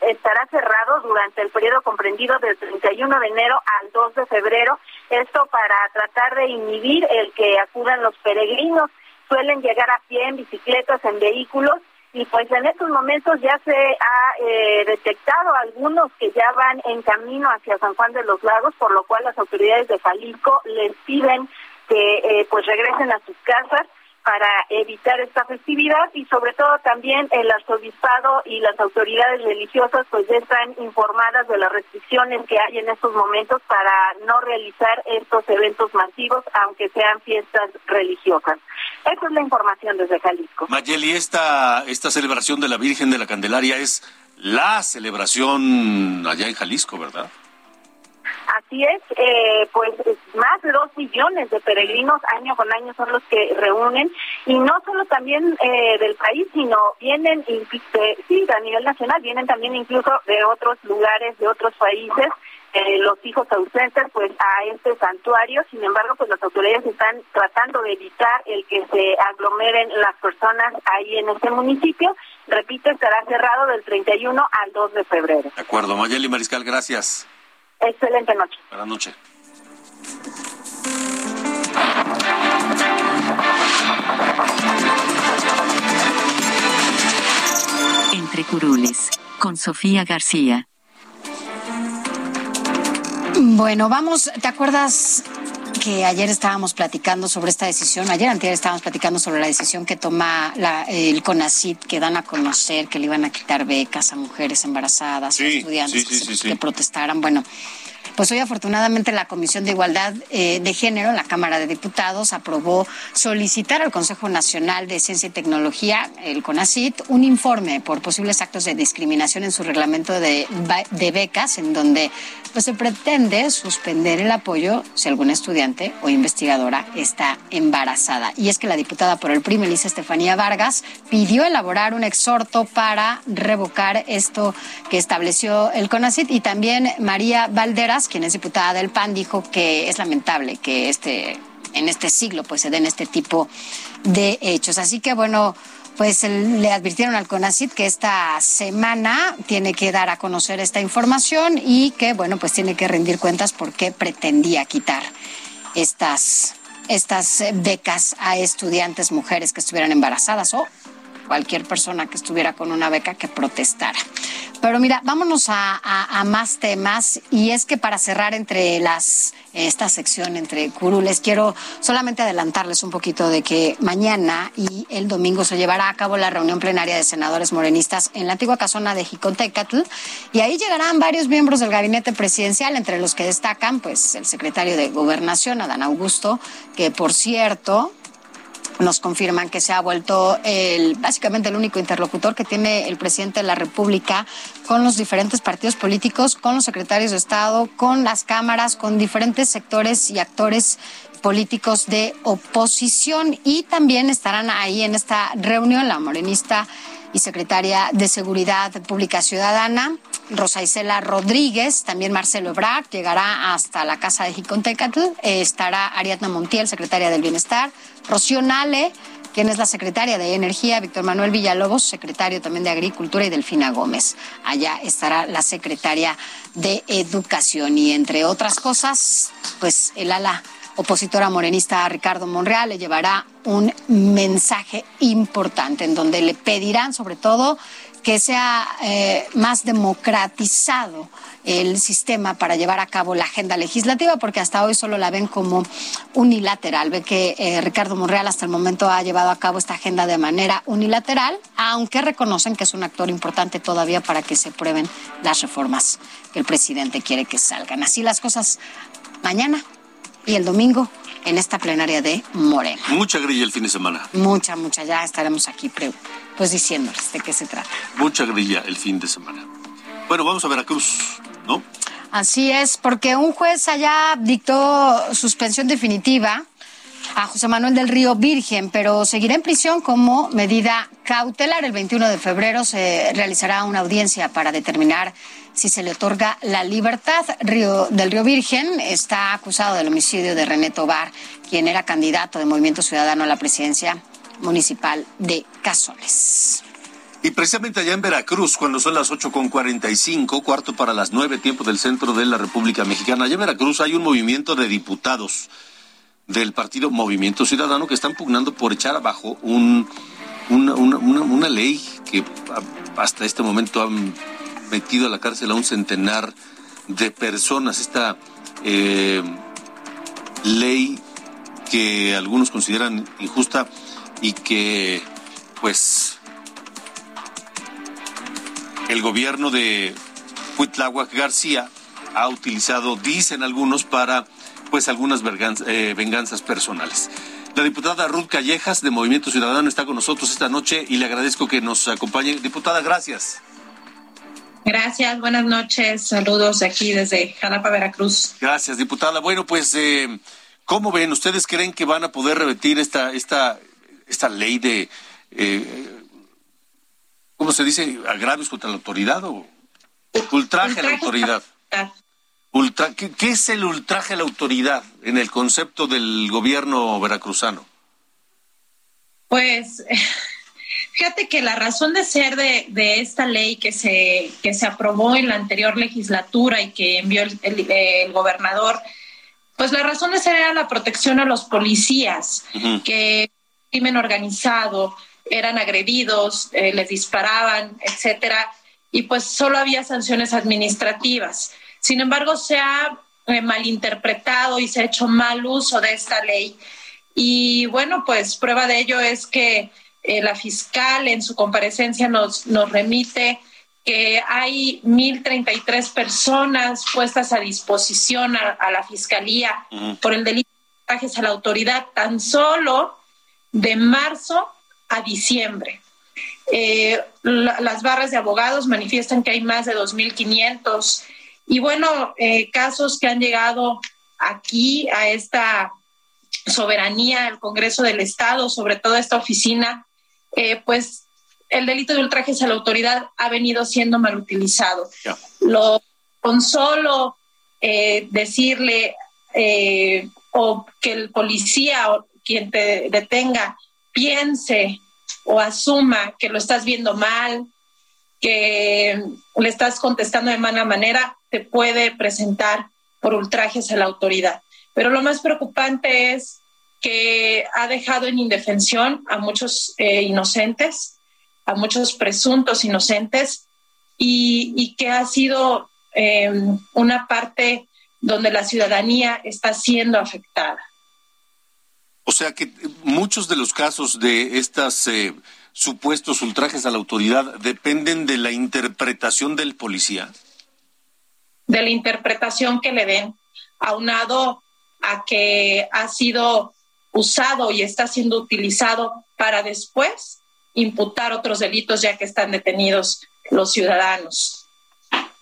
P: estará cerrado durante el periodo comprendido del 31 de enero al 2 de febrero. Esto para tratar de inhibir el que acudan los peregrinos. Suelen llegar a pie, en bicicletas, en vehículos y pues en estos momentos ya se ha eh, detectado algunos que ya van en camino hacia San Juan de los Lagos, por lo cual las autoridades de Jalisco les piden que eh, pues regresen a sus casas para evitar esta festividad y sobre todo también el arzobispado y las autoridades religiosas pues ya están informadas de las restricciones que hay en estos momentos para no realizar estos eventos masivos aunque sean fiestas religiosas. Esa es la información desde Jalisco.
A: Mayeli, esta, esta celebración de la Virgen de la Candelaria es la celebración allá en Jalisco, ¿verdad?
P: Así es, eh, pues más de dos millones de peregrinos año con año son los que reúnen y no solo también eh, del país, sino vienen, sí, a nivel nacional, vienen también incluso de otros lugares, de otros países. Eh, los hijos ausentes pues a este santuario. Sin embargo pues las autoridades están tratando de evitar el que se aglomeren las personas ahí en este municipio. Repito estará cerrado del 31 al 2 de febrero.
A: De acuerdo. Mayeli Mariscal gracias
P: Excelente noche.
A: Buenas noches.
C: Entre curules, con Sofía García.
B: Bueno, vamos, ¿te acuerdas que ayer estábamos platicando sobre esta decisión, ayer anterior estábamos platicando sobre la decisión que toma la, el CONACIT, que dan a conocer que le iban a quitar becas a mujeres embarazadas,
A: Sí,
B: a estudiantes
A: sí, sí,
B: que,
A: sí.
B: que protestaran. Bueno, pues hoy afortunadamente la Comisión de Igualdad eh, de Género en la Cámara de Diputados aprobó solicitar al Consejo Nacional de Ciencia y Tecnología, el CONACIT, un informe por posibles actos de discriminación en su reglamento de, becas, en donde pues, se pretende suspender el apoyo si alguna estudiante o investigadora está embarazada. Y es que la diputada por el PRI, Melissa Estefanía Vargas, pidió elaborar un exhorto para revocar esto que estableció el CONACIT y también María Valderas, quien es diputada del PAN, dijo que es lamentable que este en este siglo pues se den este tipo de hechos. Así que bueno, pues le advirtieron al CONACIT que esta semana tiene que dar a conocer esta información y que bueno, pues tiene que rendir cuentas porque pretendía quitar estas estas becas a estudiantes mujeres que estuvieran embarazadas o cualquier persona que estuviera con una beca que protestara. Pero mira, vámonos a, más temas y es que para cerrar entre las esta sección entre curules quiero solamente adelantarles un poquito de que mañana y el domingo se llevará a cabo la reunión plenaria de senadores morenistas en la antigua casona de Jicontecatl y ahí llegarán varios miembros del gabinete presidencial entre los que destacan pues el secretario de Gobernación Adán Augusto que por cierto nos confirman que se ha vuelto el, básicamente el único interlocutor que tiene el presidente de la República con los diferentes partidos políticos, con los secretarios de Estado, con las cámaras, con diferentes sectores y actores políticos de oposición. Y también estarán ahí en esta reunión la morenista y secretaria de Seguridad Pública Ciudadana, Rosa Isela Rodríguez, también Marcelo Ebrard, llegará hasta la casa de Jicontecatl, eh, estará Ariadna Montiel, secretaria del Bienestar, Rocío Nale, quien es la secretaria de Energía, Víctor Manuel Villalobos, secretario también de Agricultura, y Delfina Gómez. Allá estará la secretaria de Educación. Y entre otras cosas, pues el ala opositora morenista Ricardo Monreal le llevará un mensaje importante en donde le pedirán sobre todo que sea eh, más democratizado el sistema para llevar a cabo la agenda legislativa, porque hasta hoy solo la ven como unilateral. Ve que eh, Ricardo Monreal hasta el momento ha llevado a cabo esta agenda de manera unilateral, aunque reconocen que es un actor importante todavía para que se prueben las reformas que el presidente quiere que salgan. Así las cosas mañana y el domingo en esta plenaria de Morena.
A: Mucha grilla el fin de semana.
B: Mucha, mucha, ya estaremos aquí pues diciéndoles de qué se trata.
A: Mucha grilla el fin de semana. Bueno, vamos a Veracruz, ¿no?
B: Así es, porque un juez allá dictó suspensión definitiva a José Manuel del Río Virgen, pero seguirá en prisión como medida cautelar. El 21 de febrero se realizará una audiencia para determinar si se le otorga la libertad. Del Río Virgen está acusado del homicidio de René Tobar, quien era candidato de Movimiento Ciudadano a la presidencia municipal de Cazones.
A: Y precisamente allá en Veracruz, cuando son las 8.45, cuarto para las 9, tiempo del centro de la República Mexicana, allá en Veracruz hay un movimiento de diputados del partido Movimiento Ciudadano que están pugnando por echar abajo un, una, ley que hasta este momento han metido a la cárcel a un centenar de personas. Esta eh, ley que algunos consideran injusta y que pues el gobierno de Cuitláhuac García ha utilizado, dicen algunos, para pues algunas eh, venganzas personales. La diputada Ruth Callejas de Movimiento Ciudadano está con nosotros esta noche y le agradezco que nos acompañe. Diputada, gracias.
Q: Gracias, buenas noches, saludos aquí desde Jalapa, Veracruz.
A: Gracias, diputada. Bueno, pues, eh, ¿cómo ven? ¿Ustedes creen que van a poder revertir esta, esta, esta ley de, eh, ¿cómo se dice? ¿Agravios contra la autoridad o ultraje a la autoridad? Ultra, ¿qué, qué es el ultraje a la autoridad en el concepto del gobierno veracruzano?
Q: Pues fíjate que la razón de ser de, de esta ley que se, que se aprobó en la anterior legislatura y que envió el, el- el gobernador, pues la razón de ser era la protección a los policías, que crimen organizado, eran agredidos, eh, les disparaban, etcétera, y pues solo había sanciones administrativas. Sin embargo, se ha eh, malinterpretado y se ha hecho mal uso de esta ley. Y bueno, pues prueba de ello es que eh, la fiscal en su comparecencia nos, nos remite que hay 1.033 personas puestas a disposición a, la fiscalía por el delito de a la autoridad tan solo de marzo a diciembre. Eh, las barras de abogados manifiestan que hay más de 2.500 y bueno, eh, casos que han llegado aquí a esta soberanía, al Congreso del Estado, sobre todo esta oficina, eh, pues el delito de ultrajes a la autoridad ha venido siendo mal utilizado. Lo, con solo decirle o que el policía o quien te detenga piense o asuma que lo estás viendo mal, que le estás contestando de mala manera, te puede presentar por ultrajes a la autoridad. Pero lo más preocupante es que ha dejado en indefensión a muchos eh, inocentes, a muchos presuntos inocentes, y, que ha sido em, una parte donde la ciudadanía está siendo afectada.
A: O sea que muchos de los casos de estos eh, supuestos ultrajes a la autoridad dependen de la interpretación del policía.
Q: De la interpretación que le den, aunado a que ha sido usado y está siendo utilizado para después imputar otros delitos ya que están detenidos los ciudadanos.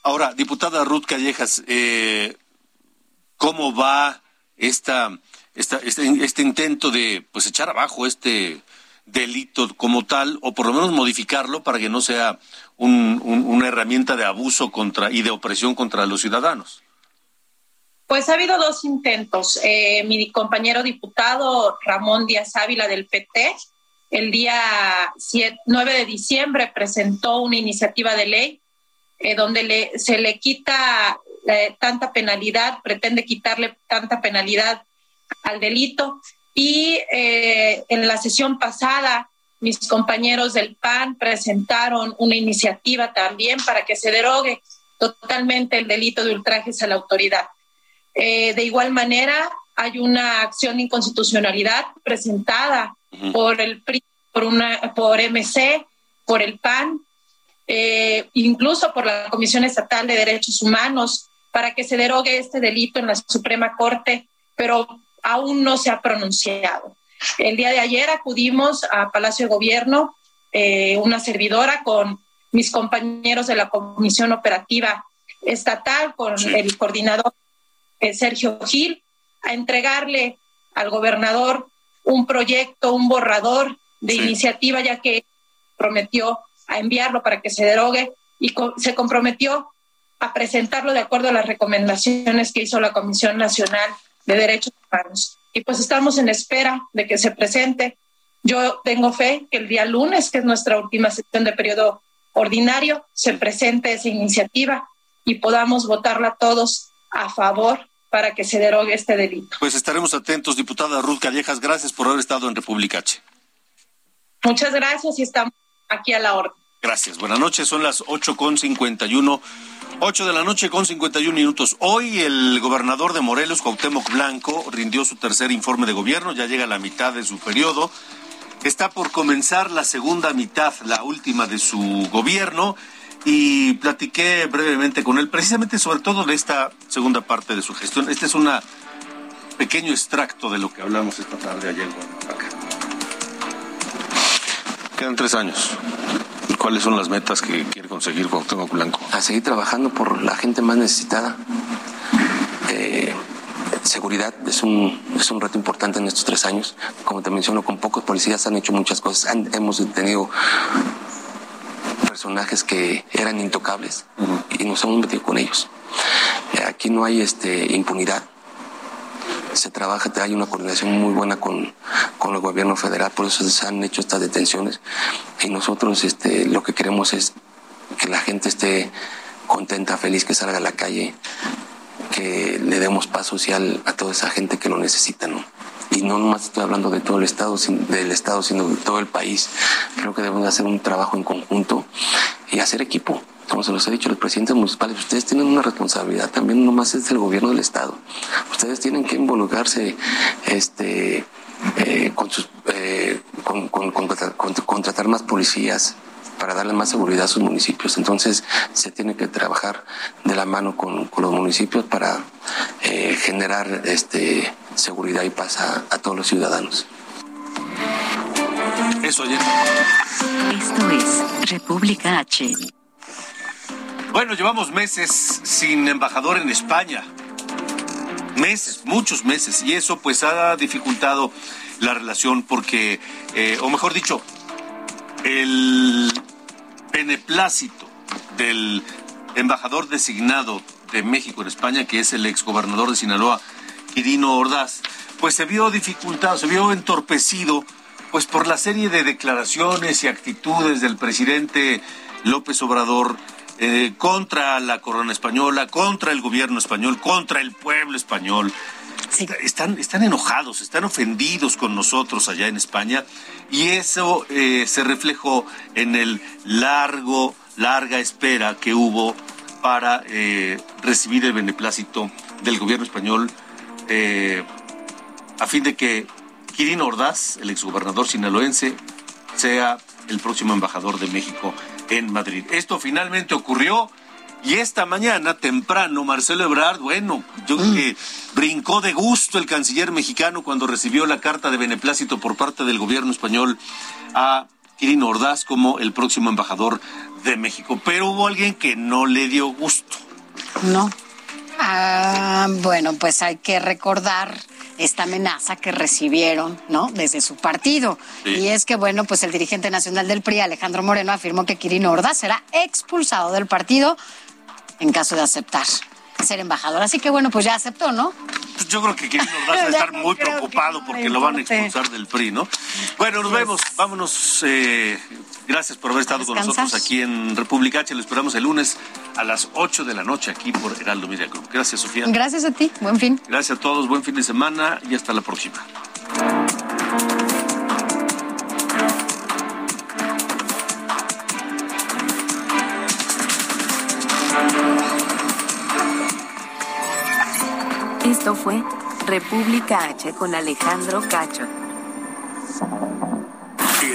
A: Ahora, diputada Ruth Callejas, eh, ¿cómo va esta este, este, intento de pues echar abajo este delito como tal o por lo menos modificarlo para que no sea una herramienta de abuso contra y de opresión contra los ciudadanos.
Q: Pues ha habido dos intentos. Eh, mi compañero diputado Ramón Díaz Ávila del PT el día 9 de diciembre presentó una iniciativa de ley eh, donde le, se le quita eh, tanta penalidad, pretende quitarle tanta penalidad al delito. Y en la sesión pasada, mis compañeros del PAN presentaron una iniciativa también para que se derogue totalmente el delito de ultrajes a la autoridad. Eh, de igual manera, hay una acción de inconstitucionalidad presentada por el por una por MC, por el PAN, eh, incluso por la Comisión Estatal de Derechos Humanos, para que se derogue este delito en la Suprema Corte, pero aún no se ha pronunciado. El día de ayer acudimos a Palacio de Gobierno, eh, una servidora con mis compañeros de la Comisión Operativa Estatal, con el coordinador Sergio Gil, a entregarle al gobernador un proyecto, un borrador de iniciativa, ya que prometió a enviarlo para que se derogue y se comprometió a presentarlo de acuerdo a las recomendaciones que hizo la Comisión Nacional de Derechos Humanos. Y pues estamos en espera de que se presente. Yo tengo fe que el día lunes, que es nuestra última sesión de periodo ordinario, se presente esa iniciativa y podamos votarla todos a favor para que se derogue este delito.
A: Pues estaremos atentos, diputada Ruth Callejas. Gracias por haber estado en República H.
Q: Muchas gracias y estamos aquí a la orden.
A: Gracias. Buenas noches. Son las 8.51 8 de la noche con 51 minutos. Hoy el gobernador de Morelos, Cuauhtémoc Blanco, rindió su tercer informe de gobierno, ya llega a la mitad de su periodo. Está por comenzar la segunda mitad, la última de su gobierno, y platiqué brevemente con él precisamente sobre todo de esta segunda parte de su gestión. Este es un pequeño extracto de lo que hablamos esta tarde allá en Guadalajara. Quedan tres años. ¿Cuáles son las metas que quiere conseguir Cuauhtémoc Blanco?
R: A seguir trabajando por la gente más necesitada. Eh, seguridad es un, es un reto importante en estos tres años. Como te menciono, con pocos policías han hecho muchas cosas. hemos tenido personajes que eran intocables y nos hemos metido con ellos. Eh, aquí no hay este, impunidad se trabaja, hay una coordinación muy buena con, con el gobierno federal, por eso se han hecho estas detenciones y nosotros este, lo que queremos es que la gente esté contenta, feliz, que salga a la calle, que le demos paz social a toda esa gente que lo necesita, ¿no? Y no nomás estoy hablando de todo el Estado, del Estado, sino de todo el país. Creo que debemos hacer un trabajo en conjunto y hacer equipo. como se los he dicho, los presidentes municipales, ustedes tienen una responsabilidad también, no más es el gobierno del Estado. Ustedes tienen que involucrarse este, eh, con, sus, eh, con, con, contratar más policías, para darle más seguridad a sus municipios. Entonces se tiene que trabajar de la mano con, los municipios para eh, generar este, seguridad y paz a, todos los ciudadanos.
A: Eso ayer.
C: Esto es República H.
A: Bueno, llevamos meses sin embajador en España. Meses, muchos meses. Y eso pues ha dificultado la relación porque, eh, o mejor dicho, el beneplácito del embajador designado de México en España, que es el exgobernador de Sinaloa, Quirino Ordaz, pues se vio dificultado, se vio entorpecido, pues por la serie de declaraciones y actitudes del presidente López Obrador eh, contra la corona española, contra el gobierno español, contra el pueblo español. Están, están enojados, están ofendidos con nosotros allá en España y eso eh, se reflejó en el largo, larga espera que hubo para eh, recibir el beneplácito del gobierno español eh, a fin de que Quirino Ordaz, el exgobernador sinaloense, sea el próximo embajador de México en Madrid. Esto finalmente ocurrió y esta mañana, temprano, Marcelo Ebrard, bueno, yo creo que brincó de gusto el canciller mexicano cuando recibió la carta de beneplácito por parte del gobierno español a Quirino Ordaz como el próximo embajador de México. Pero hubo alguien que no le dio gusto.
B: No. Ah, bueno, pues hay que recordar esta amenaza que recibieron, ¿no? Desde su partido. Y es que, bueno, pues el dirigente nacional del PRI, Alejandro Moreno, afirmó que Quirino Ordaz será expulsado del partido en caso de aceptar ser embajador. Así que bueno, pues ya aceptó, ¿no?
A: Pues yo creo que Quirino Ordaz va a estar muy preocupado porque lo van a expulsar del PRI, ¿no? Bueno, nos vemos. Vámonos. Eh, gracias por haber estado con nosotros aquí en República H. Lo esperamos el lunes a las 8 de la noche aquí por Heraldo Media Group. Gracias, Sofía.
B: Gracias a ti. Buen fin.
A: Gracias a todos. Buen fin de semana y hasta la próxima.
C: Esto fue República H con Alejandro Cacho.